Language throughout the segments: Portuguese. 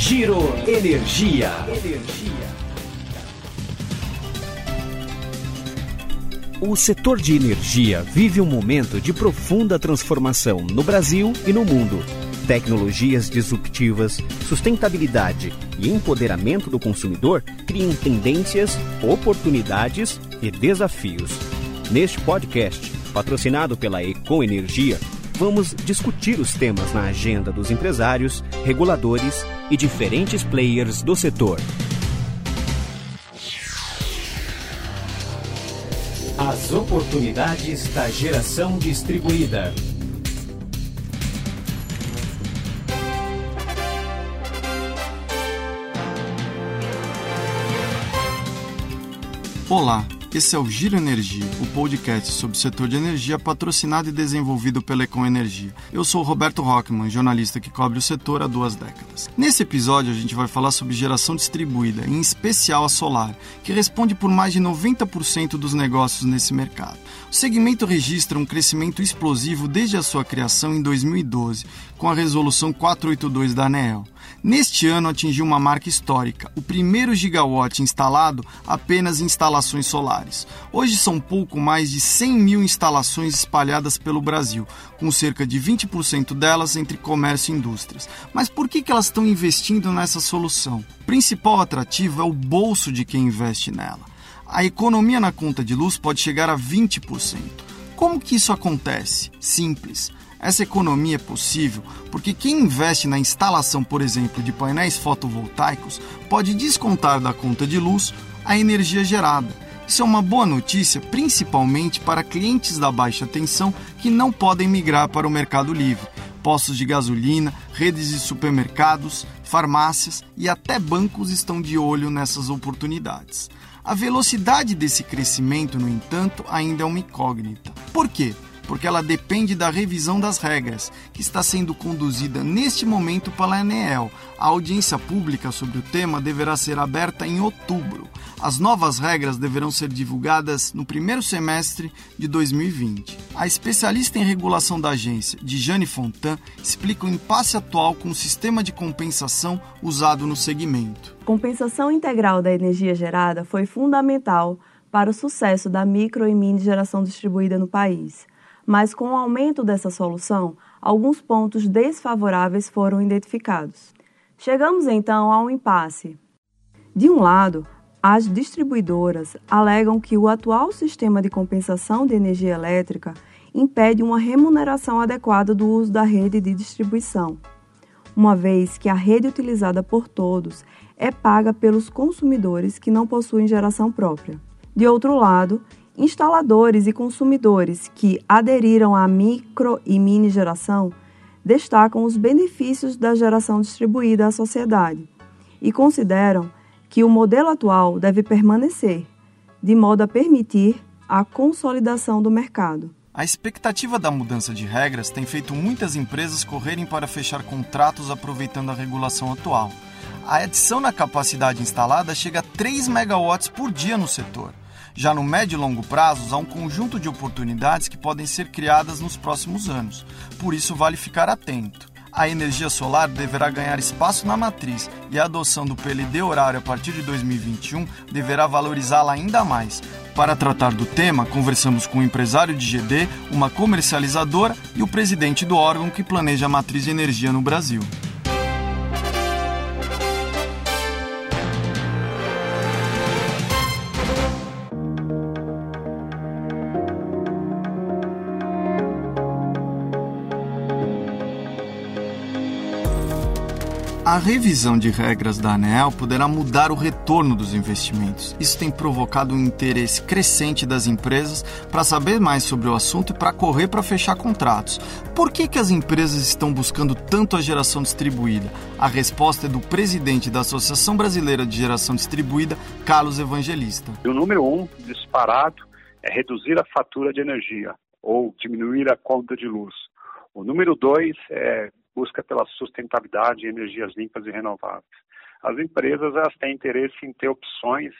Giro Energia. O setor de energia vive um momento de profunda transformação no Brasil e no mundo. Tecnologias disruptivas, sustentabilidade e empoderamento do consumidor criam tendências, oportunidades e desafios. Neste podcast, patrocinado pela Econ Energia, vamos discutir os temas na agenda dos empresários, reguladores e diferentes players do setor. As oportunidades da geração distribuída. Olá, esse é o Giro Energia, o podcast sobre o setor de energia patrocinado e desenvolvido pela Econ Energia. Eu sou Roberto Rockman, jornalista que cobre o setor há duas décadas. Nesse episódio a gente vai falar sobre geração distribuída, em especial a solar, que responde por mais de 90% dos negócios nesse mercado. O segmento registra um crescimento explosivo desde a sua criação em 2012, com a resolução 482 da ANEEL. Neste ano atingiu uma marca histórica, o primeiro gigawatt instalado apenas em instalações solares. Hoje são pouco mais de 100 mil instalações espalhadas pelo Brasil, com cerca de 20% delas entre comércio e indústrias. Mas por que, que elas estão investindo nessa solução? O principal atrativo é o bolso de quem investe nela. A economia na conta de luz pode chegar a 20%. Como que isso acontece? Simples essa economia é possível porque quem investe na instalação, por exemplo, de painéis fotovoltaicos pode descontar da conta de luz a energia gerada. Isso é uma boa notícia, principalmente para clientes da baixa tensão que não podem migrar para o mercado livre. Postos de gasolina, redes de supermercados, farmácias e até bancos estão de olho nessas oportunidades. A velocidade desse crescimento, no entanto, ainda é uma incógnita. Por quê? Porque ela depende da revisão das regras, que está sendo conduzida neste momento pela ANEEL. A audiência pública sobre o tema deverá ser aberta em outubro. As novas regras deverão ser divulgadas no primeiro semestre de 2020. A especialista em regulação da agência, Dijane Fontan, explica o impasse atual com o sistema de compensação usado no segmento. Compensação integral da energia gerada foi fundamental para o sucesso da micro e mini geração distribuída no país mas com o aumento dessa solução, alguns pontos desfavoráveis foram identificados. Chegamos então a um impasse. De um lado, as distribuidoras alegam que o atual sistema de compensação de energia elétrica impede uma remuneração adequada do uso da rede de distribuição, uma vez que a rede utilizada por todos é paga pelos consumidores que não possuem geração própria. De outro lado, Instaladores e consumidores que aderiram à micro e mini geração destacam os benefícios da geração distribuída à sociedade e consideram que o modelo atual deve permanecer, de modo a permitir a consolidação do mercado. A expectativa da mudança de regras tem feito muitas empresas correrem para fechar contratos aproveitando a regulação atual. A adição na capacidade instalada chega a 3 megawatts por dia no setor. Já no médio e longo prazo, há um conjunto de oportunidades que podem ser criadas nos próximos anos. Por isso, vale ficar atento. A energia solar deverá ganhar espaço na matriz e a adoção do PLD horário a partir de 2021 deverá valorizá-la ainda mais. Para tratar do tema, conversamos com o um empresário de GD, uma comercializadora e o presidente do órgão que planeja a matriz de energia no Brasil. A revisão de regras da ANEEL poderá mudar o retorno dos investimentos. Isso tem provocado um interesse crescente das empresas para saber mais sobre o assunto e para correr para fechar contratos. Por que, que as empresas estão buscando tanto a geração distribuída? A resposta é do presidente da Associação Brasileira de Geração Distribuída, Carlos Evangelista. O número um, disparado, é reduzir a fatura de energia ou diminuir a conta de luz. O número dois é busca pela sustentabilidade energias limpas e renováveis. As empresas elas têm interesse em ter opções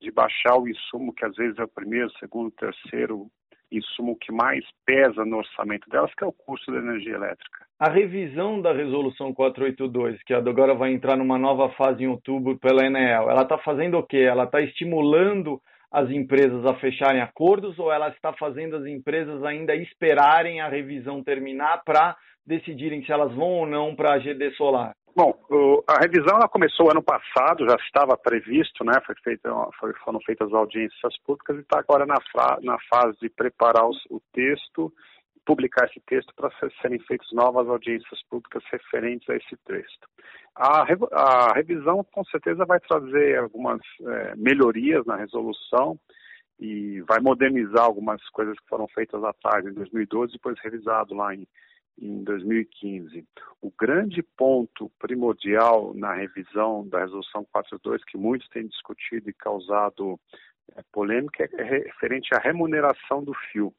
de baixar o insumo, que às vezes é o primeiro, segundo, terceiro insumo que mais pesa no orçamento delas, que é o custo da energia elétrica. A revisão da resolução 482, que agora vai entrar numa nova fase em outubro pela Enel, ela está fazendo o quê? Ela está estimulando as empresas a fecharem acordos ou ela está fazendo as empresas ainda esperarem a revisão terminar para decidirem se elas vão ou não para a GD Solar? Bom, a revisão ela começou ano passado, já estava previsto, né? Foi feita, foram feitas audiências públicas e está agora na, na, fase de preparar os, o texto, publicar esse texto para serem feitas novas audiências públicas referentes a esse texto. A, a revisão com certeza vai trazer algumas é, melhorias na resolução e vai modernizar algumas coisas que foram feitas atrás em 2012 e depois revisado lá em em 2015. O grande ponto primordial na revisão da Resolução 42, que muitos têm discutido e causado é, polêmica, é referente à remuneração do fio.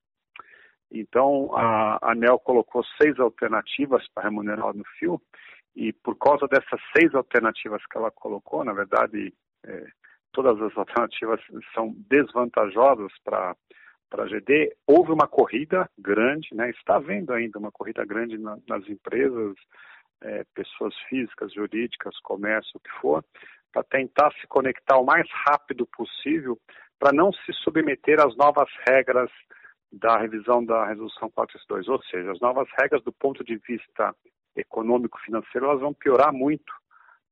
Então, a ANEL colocou seis alternativas para remunerar no fio, e por causa dessas seis alternativas que ela colocou, na verdade, é, todas as alternativas são desvantajosas para para a GD, houve uma corrida grande, né? está havendo ainda uma corrida grande na, nas empresas, é, pessoas físicas, jurídicas, comércio, o que for, para tentar se conectar o mais rápido possível para não se submeter às novas regras da revisão da Resolução 462. Ou seja, as novas regras do ponto de vista econômico-financeiro, elas vão piorar muito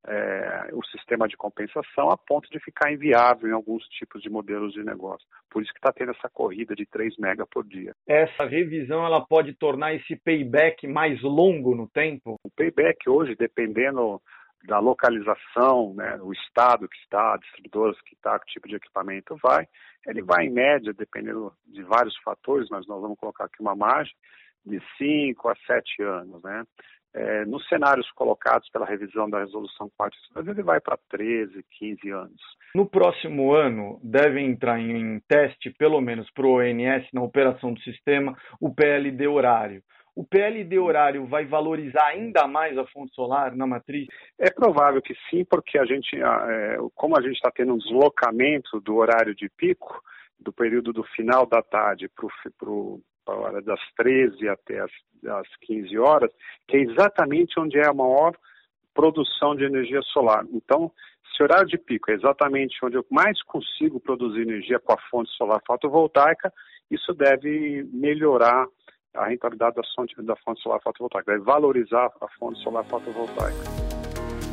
é, o sistema de compensação a ponto de ficar inviável em alguns tipos de modelos de negócio. Por isso que está tendo essa corrida de 3 mega por dia. Essa revisão ela pode tornar esse payback mais longo no tempo? O payback hoje, dependendo da localização, né, o estado que está, distribuidores que está, que tipo de equipamento vai, ele vai em média, dependendo de vários fatores, mas nós vamos colocar aqui uma margem de 5 a 7 anos, né? É, nos cenários colocados pela revisão da resolução 4, ele vai para 13, 15 anos. No próximo ano, deve entrar em, em teste, pelo menos para o ONS, na operação do sistema, o PLD horário. O PLD horário vai valorizar ainda mais a fonte solar na matriz? É provável que sim, porque a gente, é, como a gente está tendo um deslocamento do horário de pico, do período do final da tarde para o a hora das 13 até as, as 15 horas, que é exatamente onde é a maior produção de energia solar. Então, se o horário de pico é exatamente onde eu mais consigo produzir energia com a fonte solar fotovoltaica, isso deve melhorar a rentabilidade da fonte, da fonte solar fotovoltaica, deve valorizar a fonte solar fotovoltaica.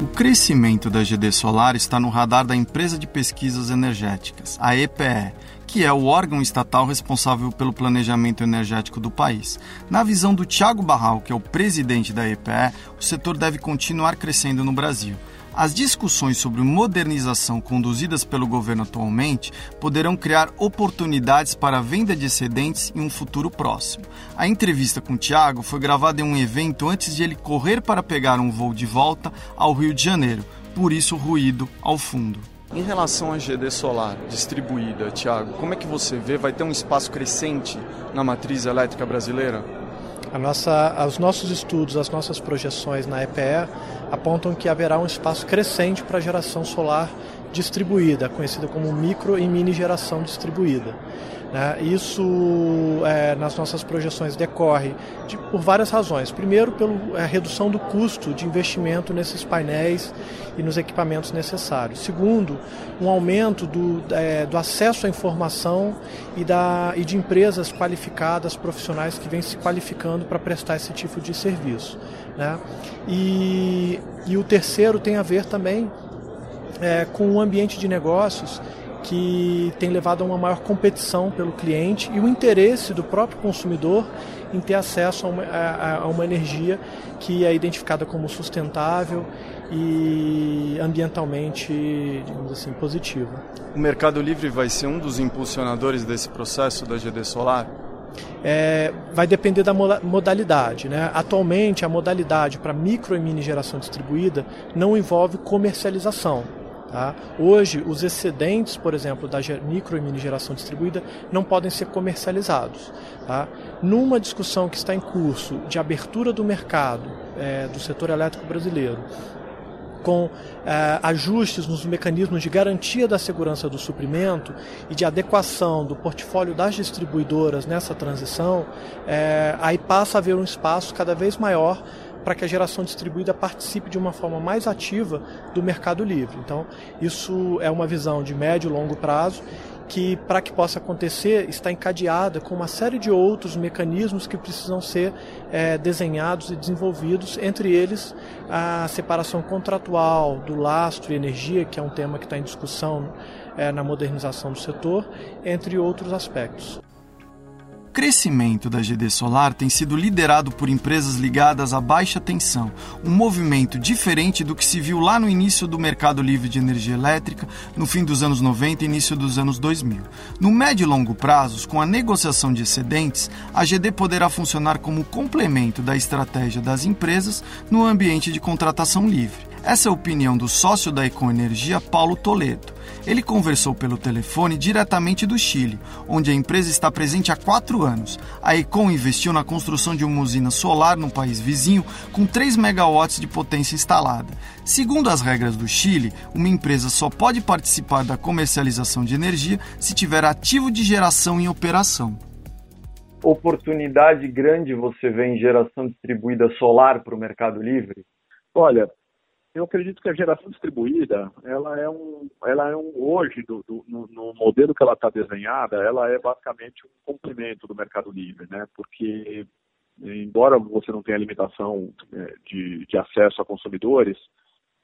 O crescimento da GD Solar está no radar da Empresa de Pesquisas Energéticas, a EPE, que é o órgão estatal responsável pelo planejamento energético do país. Na visão do Tiago Barral, que é o presidente da EPE, o setor deve continuar crescendo no Brasil. As discussões sobre modernização conduzidas pelo governo atualmente poderão criar oportunidades para a venda de excedentes em um futuro próximo. A entrevista com Tiago foi gravada em um evento antes de ele correr para pegar um voo de volta ao Rio de Janeiro, por isso o ruído ao fundo. Em relação à GD solar distribuída, Tiago, como é que você vê? Vai ter um espaço crescente na matriz elétrica brasileira? Nossa, os nossos estudos, as nossas projeções na EPE apontam que haverá um espaço crescente para a geração solar distribuída, conhecida como micro e mini geração distribuída. Né? Isso, é, nas nossas projeções, decorre de, por várias razões. Primeiro, pela é, redução do custo de investimento nesses painéis e nos equipamentos necessários. Segundo, um aumento do, é, do acesso à informação e, da, e de empresas qualificadas, profissionais que vêm se qualificando para prestar esse tipo de serviço. Né? E, e o terceiro tem a ver também é, com o ambiente de negócios que tem levado a uma maior competição pelo cliente e o interesse do próprio consumidor em ter acesso a uma, a, a uma energia que é identificada como sustentável e ambientalmente, digamos assim, positiva. O Mercado Livre vai ser um dos impulsionadores desse processo da GD Solar? É, vai depender da modalidade. Né? Atualmente, a modalidade para micro e mini geração distribuída não envolve comercialização. Tá? Hoje, os excedentes, por exemplo, da micro e mini geração distribuída não podem ser comercializados. Tá? Numa discussão que está em curso de abertura do mercado é, do setor elétrico brasileiro, com é, ajustes nos mecanismos de garantia da segurança do suprimento e de adequação do portfólio das distribuidoras nessa transição, é, aí passa a haver um espaço cada vez maior para que a geração distribuída participe de uma forma mais ativa do mercado livre. Então, isso é uma visão de médio e longo prazo que, para que possa acontecer, está encadeada com uma série de outros mecanismos que precisam ser é, desenhados e desenvolvidos, entre eles a separação contratual do lastro e energia, que é um tema que está em discussão é, na modernização do setor, entre outros aspectos crescimento da GD Solar tem sido liderado por empresas ligadas à baixa tensão, um movimento diferente do que se viu lá no início do mercado livre de energia elétrica, no fim dos anos 90 e início dos anos 2000. No médio e longo prazos, com a negociação de excedentes, a GD poderá funcionar como complemento da estratégia das empresas no ambiente de contratação livre. Essa é a opinião do sócio da Ecoenergia, Paulo Toledo. Ele conversou pelo telefone diretamente do Chile, onde a empresa está presente há quatro anos. A Econ investiu na construção de uma usina solar no país vizinho com 3 megawatts de potência instalada. Segundo as regras do Chile, uma empresa só pode participar da comercialização de energia se tiver ativo de geração em operação. Oportunidade grande você vê em geração distribuída solar para o mercado livre? Olha, eu acredito que a geração distribuída, ela é um, ela é um hoje do, do no, no, modelo que ela está desenhada, ela é basicamente um complemento do mercado livre, né? Porque embora você não tenha limitação é, de, de acesso a consumidores,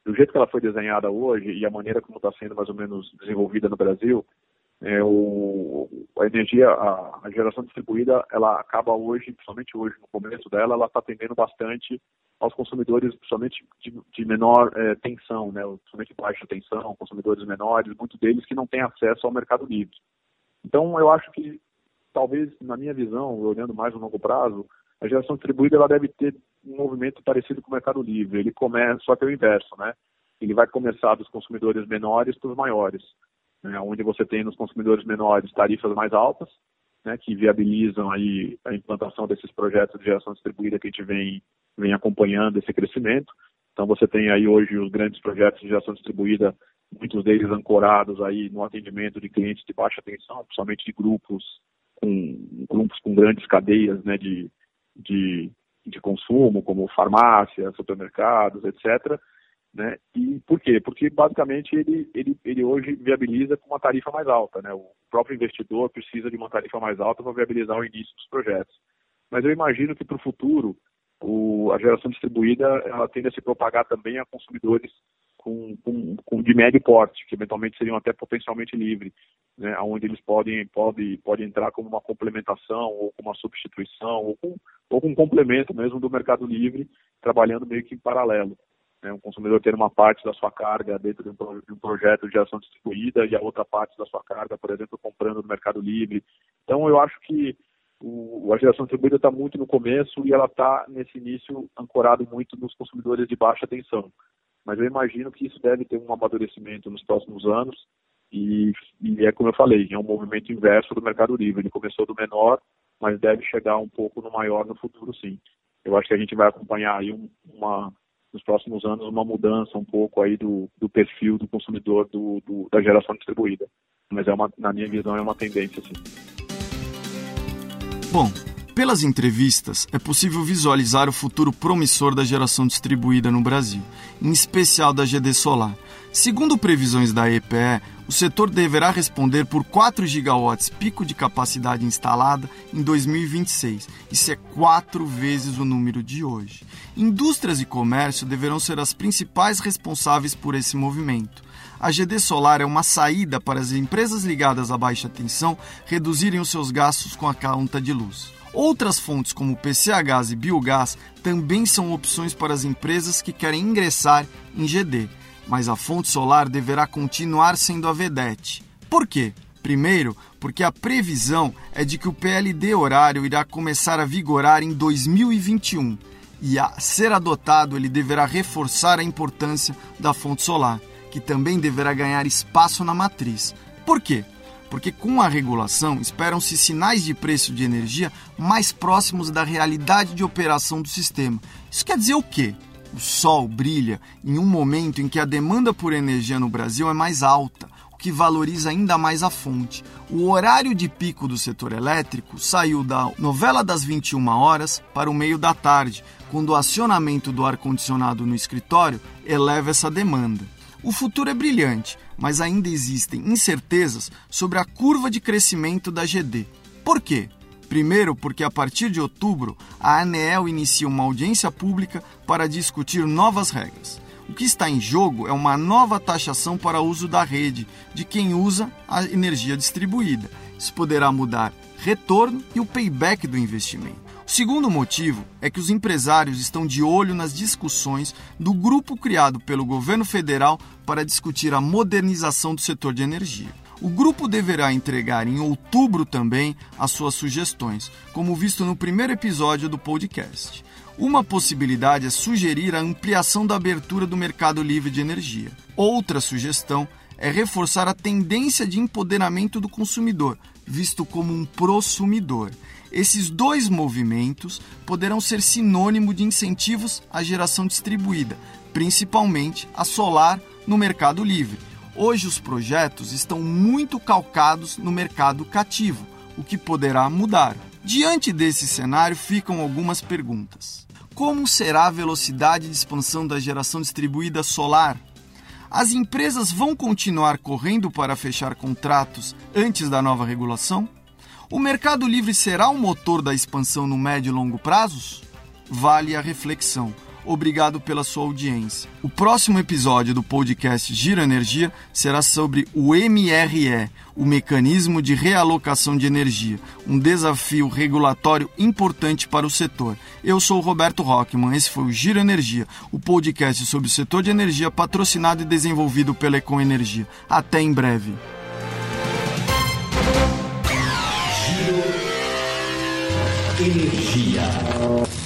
do jeito que ela foi desenhada hoje e a maneira como está sendo mais ou menos desenvolvida no Brasil, é, o, a energia, a, a, geração distribuída, ela acaba hoje, principalmente hoje no começo dela, ela está atendendo bastante aos consumidores, principalmente de, de menor é, tensão, né, principalmente baixa tensão, consumidores menores, muitos deles que não têm acesso ao mercado livre. Então, eu acho que, talvez, na minha visão, olhando mais no longo prazo, a geração distribuída ela deve ter um movimento parecido com o mercado livre. Ele começa, só que é o inverso, né? Ele vai começar dos consumidores menores para os maiores né, onde você tem nos consumidores menores tarifas mais altas, né, que viabilizam aí a implantação desses projetos de geração distribuída que a gente vem, vem acompanhando esse crescimento. Então você tem aí hoje os grandes projetos de geração distribuída, muitos deles ancorados aí no atendimento de clientes de baixa tensão, principalmente de grupos com grupos com grandes cadeias, né, de, de, de consumo, como farmácias, supermercados, etc né? E por quê? Porque basicamente ele, ele, ele hoje viabiliza com uma tarifa mais alta. Né? O próprio investidor precisa de uma tarifa mais alta para viabilizar o início dos projetos. Mas eu imagino que para o futuro o, a geração distribuída ela tende a se propagar também a consumidores com, com, com, de médio porte, que eventualmente seriam até potencialmente livres, né, onde eles podem, podem, podem entrar como uma complementação ou como uma substituição ou com, ou com um complemento mesmo do mercado livre, trabalhando meio que em paralelo né, um consumidor ter uma parte da sua carga dentro de um, de um, projeto de ação distribuída e a outra parte da sua carga, por exemplo, comprando no Mercado Livre. Então, eu acho que o, a geração distribuída está muito no começo e ela está, nesse início, ancorado muito nos consumidores de baixa tensão. Mas eu imagino que isso deve ter um amadurecimento nos próximos anos e, e é como eu falei, é um movimento inverso do Mercado Livre. Ele começou do menor, mas deve chegar um pouco no maior no futuro, sim. Eu acho que a gente vai acompanhar aí um, uma nos próximos anos uma mudança um pouco aí do, do perfil do consumidor do, do, da geração distribuída. Mas é uma, na minha visão é uma tendência sim. Bom, pelas entrevistas, é possível visualizar o futuro promissor da geração distribuída no Brasil, em especial da GD Solar. Segundo previsões da EPE, o setor deverá responder por 4 gigawatts pico de capacidade instalada em 2026. Isso é quatro vezes o número de hoje. Indústrias e comércio deverão ser as principais responsáveis por esse movimento. A GD Solar é uma saída para as empresas ligadas à baixa tensão reduzirem os seus gastos com a conta de luz. Outras fontes, como PCH e biogás, também são opções para as empresas que querem ingressar em GD, mas a fonte solar deverá continuar sendo a vedete. Por quê? Primeiro, porque a previsão é de que o PLD horário irá começar a vigorar em 2021 e, a ser adotado, ele deverá reforçar a importância da fonte solar, que também deverá ganhar espaço na matriz. Por quê? porque com a regulação esperam-se sinais de preço de energia mais próximos da realidade de operação do sistema. Isso quer dizer o quê? O sol brilha em um momento em que a demanda por energia no Brasil é mais alta, que valoriza ainda mais a fonte. O horário de pico do setor elétrico saiu da novela das 21 horas para o meio da tarde, quando o acionamento do ar-condicionado no escritório eleva essa demanda. O futuro é brilhante, mas ainda existem incertezas sobre a curva de crescimento da GD. Por quê? Primeiro, porque a partir de outubro, a ANEEL inicia uma audiência pública para discutir novas regras. O que está em jogo é uma nova taxação para uso da rede de quem usa a energia distribuída. Isso poderá mudar retorno e o payback do investimento. O segundo motivo é que os empresários estão de olho nas discussões do grupo criado pelo governo federal para discutir a modernização do setor de energia. O grupo deverá entregar em outubro também as suas sugestões, como visto no primeiro episódio do podcast. Uma possibilidade é sugerir a ampliação da abertura do mercado livre de energia. Outra sugestão é reforçar a tendência de empoderamento do consumidor, visto como um prosumidor. Esses dois movimentos poderão ser sinônimo de incentivos à geração distribuída, principalmente a solar no mercado livre. Hoje os projetos estão muito calcados no mercado cativo, o que poderá mudar. Diante desse cenário ficam algumas perguntas. Como será a velocidade de expansão da geração distribuída solar? As empresas vão continuar correndo para fechar contratos antes da nova regulação? O mercado livre será o motor da expansão no médio e longo prazos? Vale a reflexão. Obrigado pela sua audiência. O próximo episódio do podcast Gira Energia será sobre o MRE, o Mecanismo de Realocação de Energia, um desafio regulatório importante para o setor. Eu sou o Roberto Rockman, esse foi o Gira Energia, o podcast sobre o setor de energia patrocinado e desenvolvido pela Econ Energia. Até em breve. Energia.